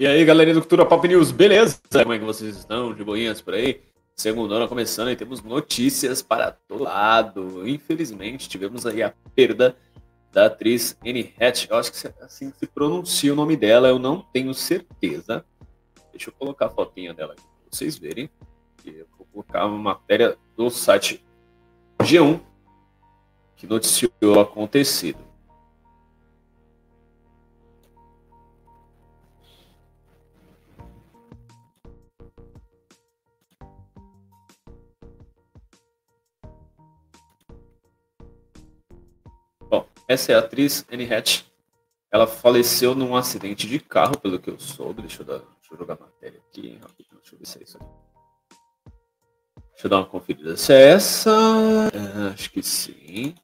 E aí, galerinha do Cultura Pop News, beleza? Como é que vocês estão? De boinhas por aí? Segunda começando e temos notícias para todo lado. Infelizmente, tivemos aí a perda da atriz Anne Hatch. Eu acho que assim se pronuncia o nome dela, eu não tenho certeza. Deixa eu colocar a fotinha dela aqui para vocês verem. Eu vou colocar uma matéria do site G1 que noticiou o acontecido. Essa é a atriz Anne Hatch. Ela faleceu num acidente de carro, pelo que eu soube. Deixa eu, dar, deixa eu jogar a matéria aqui. Deixa eu ver se é isso aqui. Deixa eu dar uma conferida se é essa. É, acho que sim.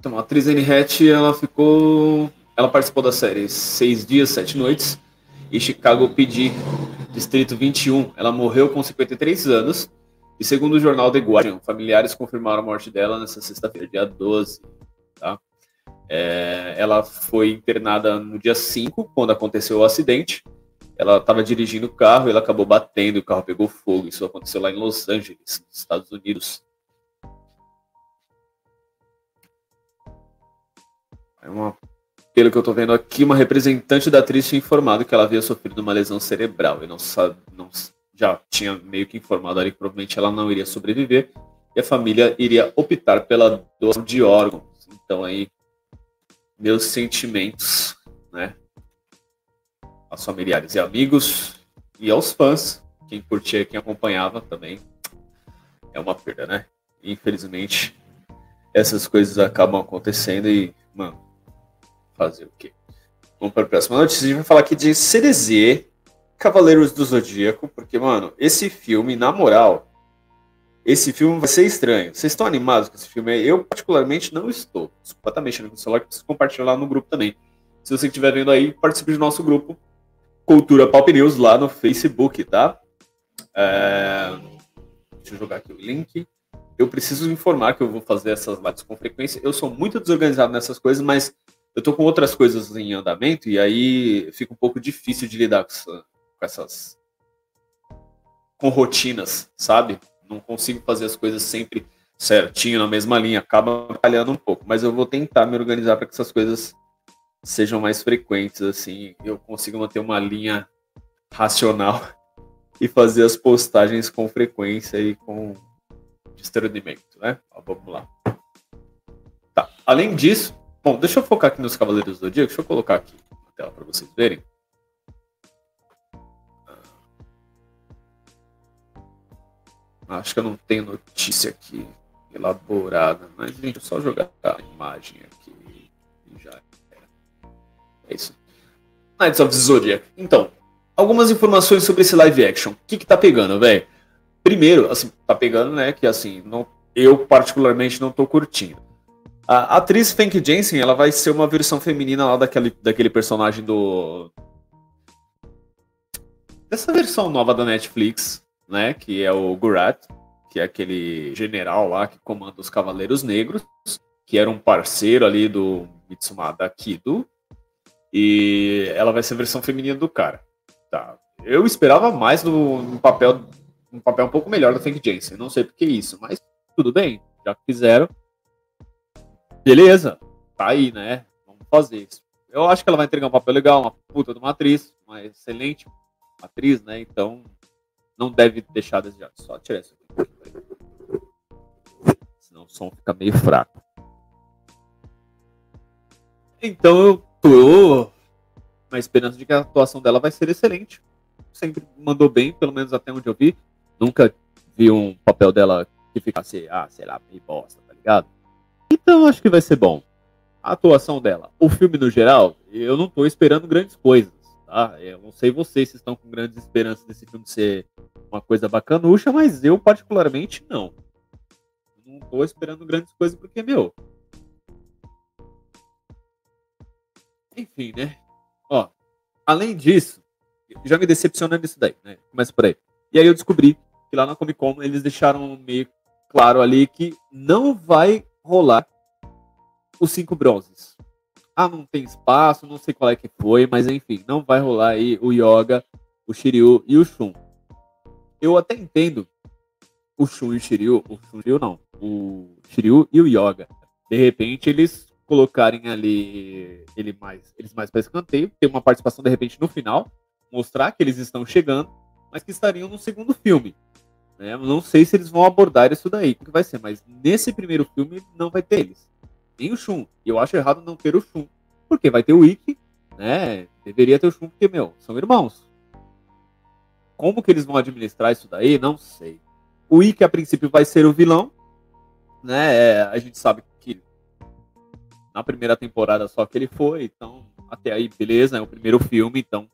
Então, a atriz Anne Hatch, ela ficou... Ela participou da série Seis Dias, Sete Noites e Chicago PD, Distrito 21. Ela morreu com 53 anos e segundo o jornal The Guardian, familiares confirmaram a morte dela nessa sexta-feira, dia 12. Tá? É, ela foi internada no dia 5, quando aconteceu o acidente. Ela estava dirigindo o carro e ela acabou batendo, o carro pegou fogo. Isso aconteceu lá em Los Angeles, nos Estados Unidos. É uma, pelo que eu estou vendo aqui, uma representante da atriz tinha informado que ela havia sofrido uma lesão cerebral e não sabe, não, já tinha meio que informado ali que provavelmente ela não iria sobreviver e a família iria optar pela doação de órgãos. Então aí, meus sentimentos, né, aos familiares e amigos e aos fãs, quem curtia, quem acompanhava também, é uma perda, né? Infelizmente, essas coisas acabam acontecendo e, mano, fazer o quê? Vamos para a próxima notícia. A gente vai falar aqui de CDZ, Cavaleiros do Zodíaco, porque, mano, esse filme, na moral, esse filme vai ser estranho. Vocês estão animados com esse filme? Eu, particularmente, não estou. Desculpa estar mexendo no celular, preciso compartilhar lá no grupo também. Se você estiver vendo aí, participe do nosso grupo Cultura Pop News lá no Facebook, tá? É... Deixa eu jogar aqui o link. Eu preciso informar que eu vou fazer essas lives com frequência. Eu sou muito desorganizado nessas coisas, mas eu tô com outras coisas em andamento e aí fica um pouco difícil de lidar com, com essas com rotinas, sabe? Não consigo fazer as coisas sempre certinho na mesma linha, acaba falhando um pouco, mas eu vou tentar me organizar para que essas coisas sejam mais frequentes assim, eu consigo manter uma linha racional e fazer as postagens com frequência e com discernimento, né? Ó, vamos lá. Tá. Além disso, Bom, deixa eu focar aqui nos Cavaleiros do Zodíaco. Deixa eu colocar aqui na tela para vocês verem. Ah, acho que eu não tenho notícia aqui elaborada, mas gente, é só jogar a imagem aqui e já. É isso. Knights of the Zodiac. Então, algumas informações sobre esse live action. O que que tá pegando, velho? Primeiro, assim, tá pegando, né, que assim, não, eu particularmente não tô curtindo. A atriz Fank Jensen, ela vai ser uma versão feminina lá daquele, daquele personagem do. Dessa versão nova da Netflix, né? Que é o Gurat, que é aquele general lá que comanda os Cavaleiros Negros, que era um parceiro ali do Mitsumada Kido. E ela vai ser a versão feminina do cara. Tá. Eu esperava mais no, no papel um papel um pouco melhor da Fank Jensen. Não sei por que isso, mas tudo bem. Já fizeram beleza, tá aí, né? Vamos fazer isso. Eu acho que ela vai entregar um papel legal, uma puta de uma atriz, uma excelente atriz, né? Então, não deve deixar a. Só tirar isso aqui. Senão o som fica meio fraco. Então, eu tô na esperança de que a atuação dela vai ser excelente. Sempre mandou bem, pelo menos até onde eu vi. Nunca vi um papel dela que ficasse, ah, sei lá, meio bosta, tá ligado? Então acho que vai ser bom. a atuação dela. O filme no geral, eu não tô esperando grandes coisas, tá? Eu não sei vocês se estão com grandes esperanças desse filme ser uma coisa bacanucha, mas eu particularmente não. Não tô esperando grandes coisas porque, meu. Enfim, né? Ó, além disso, já me decepciona nisso daí, né? Começa por aí. E aí eu descobri que lá na Comic Con eles deixaram meio claro ali que não vai rolar os cinco bronzes. Ah, não tem espaço, não sei qual é que foi, mas enfim, não vai rolar aí o Yoga, o Shiryu e o Shun. Eu até entendo o Shun e o Shiryu, o Shiryu não, o Shiryu e o Yoga. De repente eles colocarem ali ele mais, eles mais para escanteio, ter uma participação de repente no final, mostrar que eles estão chegando, mas que estariam no segundo filme. Né? Não sei se eles vão abordar isso daí, o que vai ser, mas nesse primeiro filme não vai ter eles. Nem o Shun. E eu acho errado não ter o Shun. Porque vai ter o Ikki, né? Deveria ter o Shun, porque, meu, são irmãos. Como que eles vão administrar isso daí? Não sei. O Ikki, a princípio, vai ser o vilão. Né? É, a gente sabe que na primeira temporada só que ele foi, então até aí, beleza, é o primeiro filme, então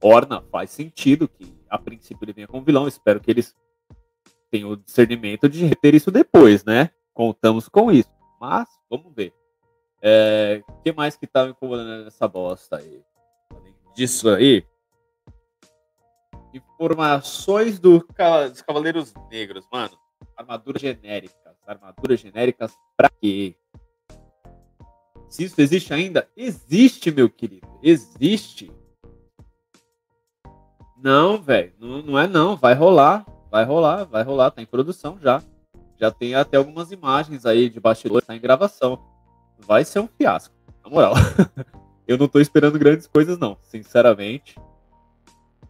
Orna faz sentido que a princípio ele venha como vilão. Espero que eles tenham o discernimento de ter isso depois, né? Contamos com isso. Mas, vamos ver. O é, que mais que tá me incomodando nessa bosta aí? Além disso aí. Informações do, dos Cavaleiros Negros, mano. Armaduras genéricas. Armaduras genéricas pra quê? Se isso existe ainda, existe, meu querido. Existe. Não, velho. Não, não é não. Vai rolar. Vai rolar, vai rolar. Tá em produção já. Já tem até algumas imagens aí de bastidor, tá em gravação. Vai ser um fiasco, na moral. eu não tô esperando grandes coisas, não. Sinceramente.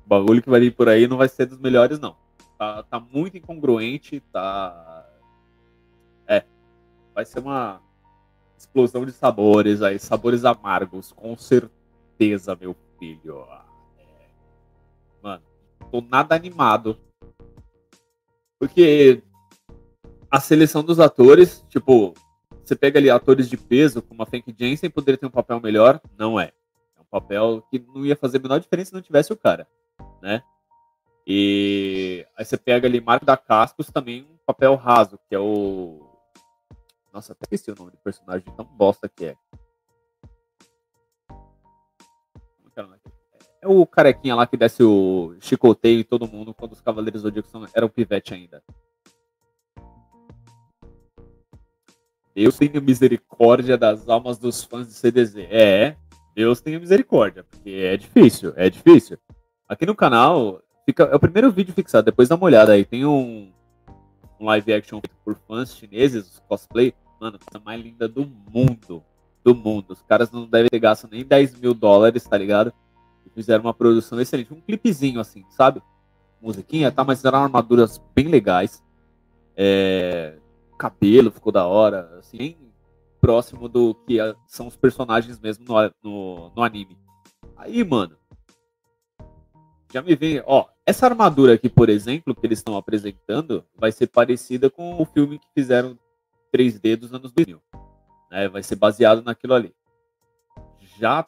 O bagulho que vai vir por aí não vai ser dos melhores, não. Tá, tá muito incongruente, tá. É. Vai ser uma explosão de sabores aí, sabores amargos, com certeza, meu filho. Tô nada animado. Porque a seleção dos atores, tipo, você pega ali atores de peso, como a Frank Jensen, poderia ter um papel melhor? Não é. É um papel que não ia fazer a menor diferença se não tivesse o cara, né? E aí você pega ali Marco da Cascos, também um papel raso, que é o. Nossa, até esqueci o nome do personagem, tão bosta que é. É o carequinha lá que desce o chicoteio em todo mundo quando os Cavaleiros Zodíacos eram pivete ainda. Deus tenha misericórdia das almas dos fãs de CDZ. É, Deus tenha misericórdia, porque é difícil, é difícil. Aqui no canal, fica, é o primeiro vídeo fixado, depois dá uma olhada aí. Tem um, um live action por fãs chineses, cosplay. Mano, a mais linda do mundo. Do mundo. Os caras não devem ter gasto nem 10 mil dólares, tá ligado? Fizeram uma produção excelente. Um clipezinho, assim, sabe? Musiquinha, tá? Mas eram armaduras bem legais. É... Cabelo ficou da hora, assim, bem próximo do que são os personagens mesmo no, no, no anime. Aí, mano, já me vem, ó, essa armadura aqui, por exemplo, que eles estão apresentando, vai ser parecida com o filme que fizeram 3D dos anos 2000. Né? Vai ser baseado naquilo ali. Já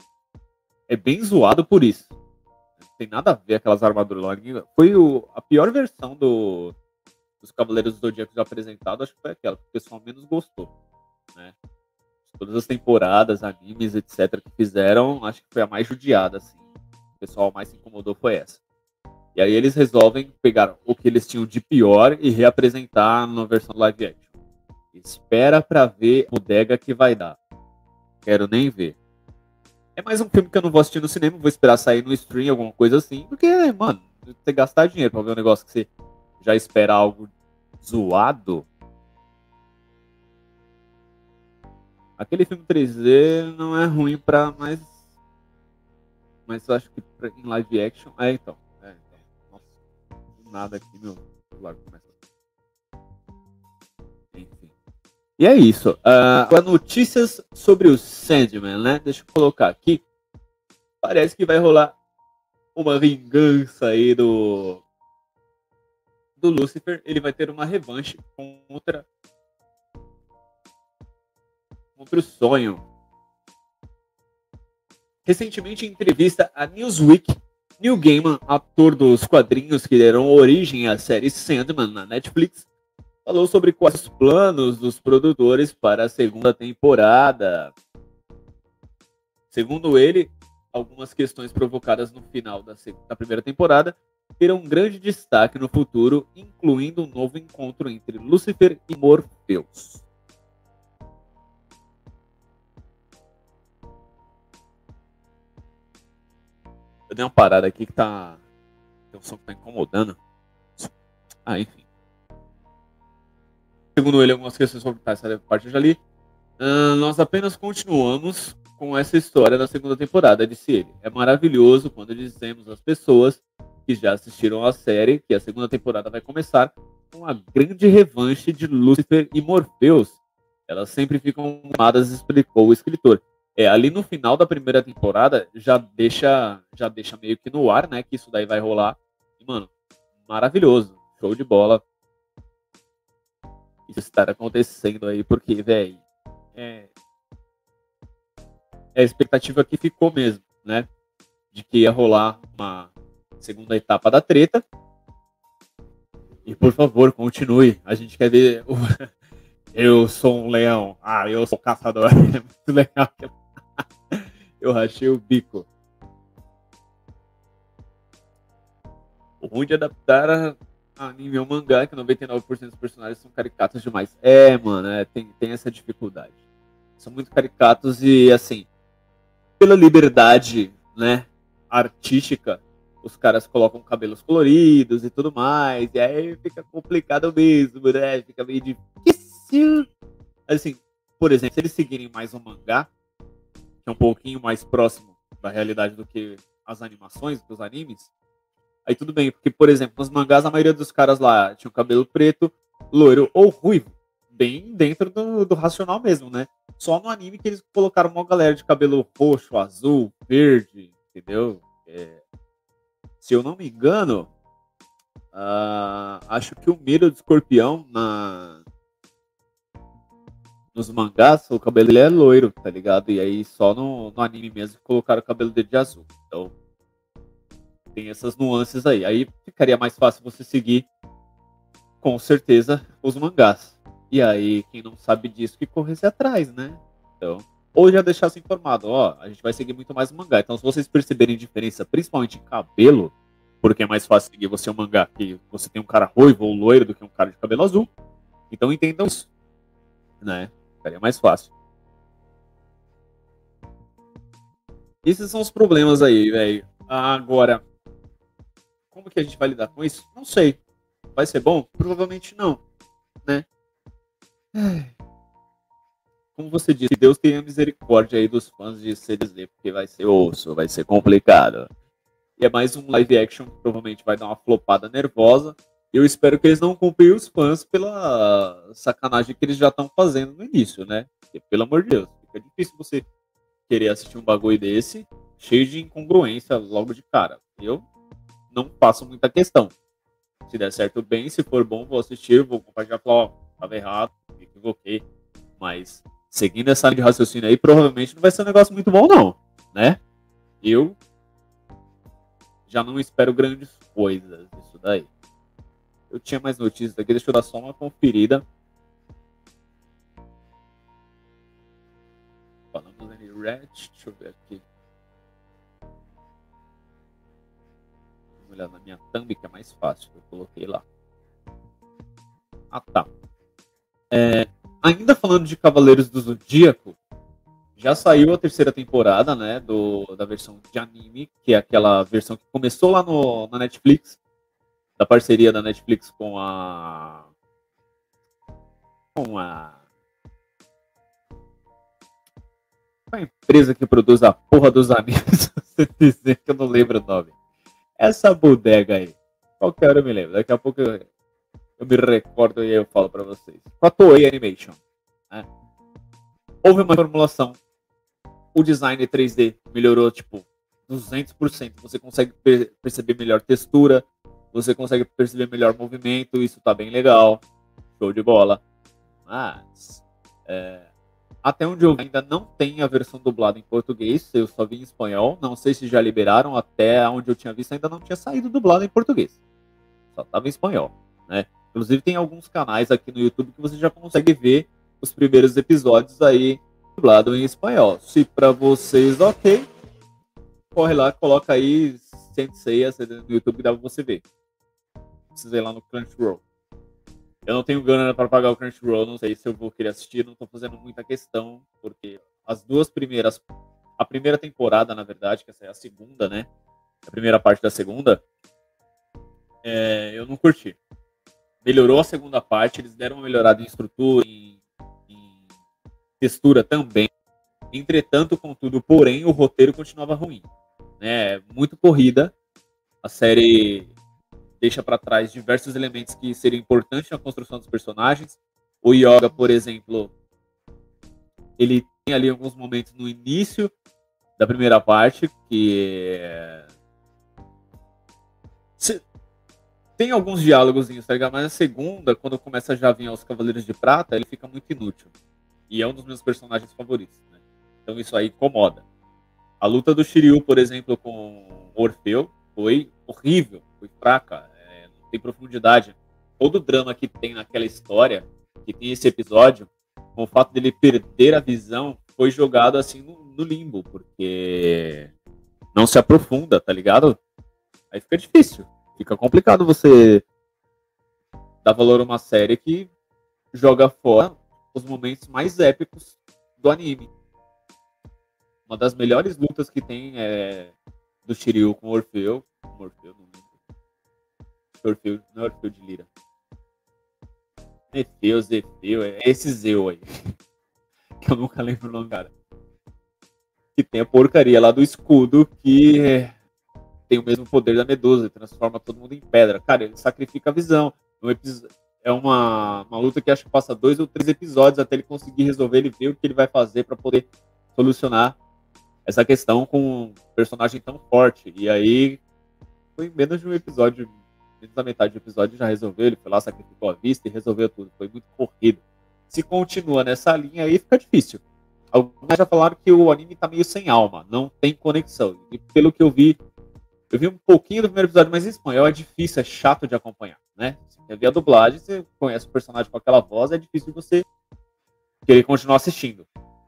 é bem zoado por isso. Não tem nada a ver aquelas armaduras lá. Foi o, a pior versão do, dos Cavaleiros do Zodíaco apresentado, acho que foi aquela que o pessoal menos gostou. Né? Todas as temporadas, animes, etc., que fizeram, acho que foi a mais judiada, assim. O pessoal mais se incomodou foi essa. E aí eles resolvem pegar o que eles tinham de pior e reapresentar na versão live action. Espera pra ver o bodega que vai dar. Quero nem ver. É mais um filme que eu não vou assistir no cinema, vou esperar sair no stream, alguma coisa assim, porque, mano, você gastar dinheiro pra ver um negócio que você já espera algo zoado. Aquele filme 3D não é ruim pra mais. Mas eu acho que pra, em live action. É, então. É, então. Nossa, nada aqui, meu. Celular começa. E é isso. Uh, notícias sobre o Sandman, né? Deixa eu colocar aqui. Parece que vai rolar uma vingança aí do do Lucifer. Ele vai ter uma revanche contra contra o sonho. Recentemente, em entrevista à Newsweek, Neil Gaiman, ator dos quadrinhos que deram origem à série Sandman na Netflix, falou sobre quais os planos dos produtores para a segunda temporada. Segundo ele, algumas questões provocadas no final da, da primeira temporada terão um grande destaque no futuro, incluindo um novo encontro entre Lúcifer e Morpheus. Eu dei uma parada aqui que tá. Tem um som que tá incomodando. Ah, enfim. Segundo ele, algumas questões sobre essa parte eu já li. Uh, nós apenas continuamos com essa história da segunda temporada, disse ele. É maravilhoso quando dizemos às pessoas que já assistiram a série que a segunda temporada vai começar com a grande revanche de Lúcifer e Morpheus. Elas sempre ficam amadas, explicou o escritor. É, ali no final da primeira temporada já deixa já deixa meio que no ar, né, que isso daí vai rolar. E, mano, maravilhoso. Show de bola isso estar acontecendo aí, porque, velho, é, é a expectativa que ficou mesmo, né? De que ia rolar uma segunda etapa da treta. E por favor, continue. A gente quer ver. O... Eu sou um leão. Ah, eu sou caçador. É muito legal. Eu rachei o bico. O ruim de adaptar anime ou mangá que 99% dos personagens são caricatos demais. É, mano, é, tem, tem essa dificuldade. São muito caricatos e, assim, pela liberdade, né, artística, os caras colocam cabelos coloridos e tudo mais, e aí fica complicado mesmo, né? Fica meio difícil. Assim, por exemplo, se eles seguirem mais um mangá, que é um pouquinho mais próximo da realidade do que as animações, dos animes, Aí tudo bem, porque, por exemplo, nos mangás a maioria dos caras lá tinham cabelo preto, loiro ou ruivo. Bem dentro do, do racional mesmo, né? Só no anime que eles colocaram uma galera de cabelo roxo, azul, verde, entendeu? É... Se eu não me engano, uh, acho que o Miro do escorpião na, nos mangás, o cabelo dele é loiro, tá ligado? E aí só no, no anime mesmo colocaram o cabelo dele de azul. Então, tem essas nuances aí. Aí ficaria mais fácil você seguir, com certeza, os mangás. E aí, quem não sabe disso, que corresse atrás, né? Então, ou já deixasse informado, ó, a gente vai seguir muito mais mangá. Então, se vocês perceberem diferença, principalmente em cabelo, porque é mais fácil seguir você um mangá que você tem um cara ruivo ou loiro do que um cara de cabelo azul. Então entendam isso, né? Ficaria mais fácil. Esses são os problemas aí, velho. Agora, como que a gente vai lidar com isso? Não sei. Vai ser bom? Provavelmente não, né? Como você disse, Deus tenha misericórdia aí dos fãs de CDZ, porque vai ser osso, vai ser complicado. E é mais um live action que provavelmente vai dar uma flopada nervosa. Eu espero que eles não comprem os fãs pela sacanagem que eles já estão fazendo no início, né? Porque, pelo amor de Deus, fica difícil você querer assistir um bagulho desse, cheio de incongruência logo de cara. Eu não faço muita questão. Se der certo, bem. Se for bom, vou assistir, vou compartilhar, falar, ó, tava errado, me equivoquei. Mas, seguindo essa linha de raciocínio aí, provavelmente não vai ser um negócio muito bom, não. Né? Eu já não espero grandes coisas disso daí. Eu tinha mais notícias aqui, deixa eu dar só uma conferida. Falamos em Red, deixa eu ver aqui. Olhar na minha thumb, que é mais fácil. Eu coloquei lá. Ah, tá. É, ainda falando de Cavaleiros do Zodíaco, já saiu a terceira temporada, né, do, da versão de anime, que é aquela versão que começou lá no, na Netflix, da parceria da Netflix com a com a a empresa que produz a porra dos animes, dizer que eu não lembro o nome essa bodega aí. Qualquer hora eu me lembro. Daqui a pouco eu, eu me recordo e eu falo para vocês. Com a Toei Animation. Né? Houve uma formulação. O design 3D melhorou, tipo, 200%. Você consegue per perceber melhor textura. Você consegue perceber melhor movimento. Isso tá bem legal. Show de bola. Mas... É, Até onde eu ainda não tem a versão dublada em português, eu só vi em espanhol. Não sei se já liberaram, até onde eu tinha visto ainda não tinha saído dublado em português. Só tava em espanhol, né? Inclusive tem alguns canais aqui no YouTube que você já consegue ver os primeiros episódios aí dublado em espanhol. Se para vocês ok, corre lá, coloca aí Sensei no YouTube dá pra você ver. Precisa ir lá no Crunchyroll. Eu não tenho grana para pagar o Crunchyroll, não sei se eu vou querer assistir, não tô fazendo muita questão, porque as duas primeiras, a primeira temporada, na verdade, que essa é a segunda, né? A primeira parte da segunda, é, eu não curti. Melhorou a segunda parte, eles deram uma melhorada em estrutura, em, em textura também. Entretanto, contudo, porém, o roteiro continuava ruim. Né? Muito corrida. A série deixa para trás diversos elementos que seriam importantes na construção dos personagens. O Yoga, por exemplo, ele tem ali alguns momentos no início da primeira parte que tem alguns diálogos, tá ligado? Mas a segunda, quando começa já a vir aos Cavaleiros de Prata, ele fica muito inútil. E é um dos meus personagens favoritos, né? Então isso aí incomoda. A luta do Shiryu, por exemplo, com Orfeu, foi horrível foi fraca, é, não tem profundidade. Todo o drama que tem naquela história, que tem esse episódio, com o fato dele perder a visão, foi jogado assim no, no limbo, porque não se aprofunda, tá ligado? Aí fica difícil, fica complicado você dar valor a uma série que joga fora os momentos mais épicos do anime. Uma das melhores lutas que tem é do Shiryu com o Orfeu. Não é Orfeu de Lira. Nefeu, Zefeu, é esse Zeu aí. que eu nunca lembro o nome, cara. Que tem a porcaria lá do escudo que é, tem o mesmo poder da Medusa, transforma todo mundo em pedra. Cara, ele sacrifica a visão. É uma, uma luta que acho que passa dois ou três episódios até ele conseguir resolver, ele ver o que ele vai fazer para poder solucionar essa questão com um personagem tão forte. E aí, foi menos de um episódio menos da metade do episódio já resolveu, ele foi lá, sacrificou a vista e resolveu tudo. Foi muito corrido. Se continua nessa linha aí, fica difícil. Alguns já falaram que o anime tá meio sem alma, não tem conexão. E pelo que eu vi, eu vi um pouquinho do primeiro episódio, mas em espanhol é difícil, é chato de acompanhar, né? Você vê a dublagem, você conhece o personagem com aquela voz, é difícil você querer continuar assistindo.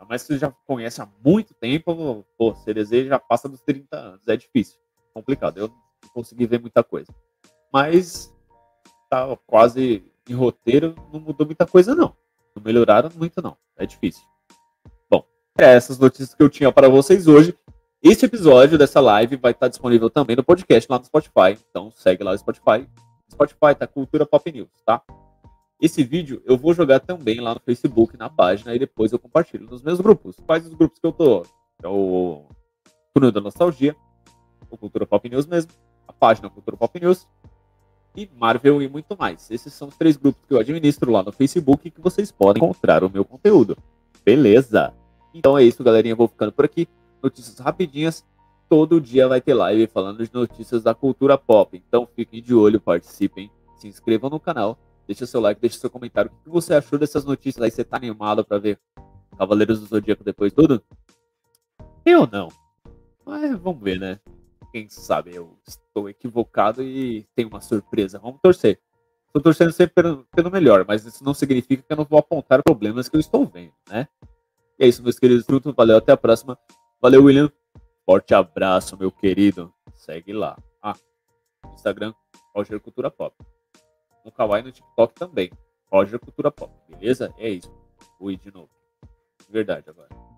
Mas se você já conhece há muito tempo, pô, deseja já passa dos 30 anos, é difícil, complicado. Eu não consegui ver muita coisa mas tá quase em roteiro, não mudou muita coisa, não. Não melhoraram muito, não. É difícil. Bom, é essas notícias que eu tinha para vocês hoje. Esse episódio dessa live vai estar disponível também no podcast lá no Spotify. Então segue lá no Spotify. Spotify tá Cultura Pop News, tá? Esse vídeo eu vou jogar também lá no Facebook, na página, e depois eu compartilho nos meus grupos. Quais os grupos que eu tô? É o Túnel da Nostalgia, o Cultura Pop News mesmo, a página Cultura Pop News e Marvel e muito mais. Esses são os três grupos que eu administro lá no Facebook que vocês podem encontrar o meu conteúdo. Beleza? Então é isso, galerinha. vou ficando por aqui. Notícias rapidinhas. Todo dia vai ter live falando de notícias da cultura pop. Então fiquem de olho, participem, se inscrevam no canal, deixa seu like, deixa seu comentário. O que você achou dessas notícias aí? Você tá animado para ver Cavaleiros do Zodíaco depois de tudo? Eu não. Mas vamos ver, né? Quem sabe eu estou equivocado e tem uma surpresa. Vamos torcer. Estou torcendo sempre pelo, melhor, mas isso não significa que eu não vou apontar problemas que eu estou vendo, né? E é isso, meus queridos frutos. Valeu, até a próxima. Valeu, William. Forte abraço, meu querido. Segue lá. Ah, Instagram, Roger Cultura Pop. No Kawaii no TikTok também. Roger Cultura Pop, beleza? É isso. Fui de novo. De verdade agora.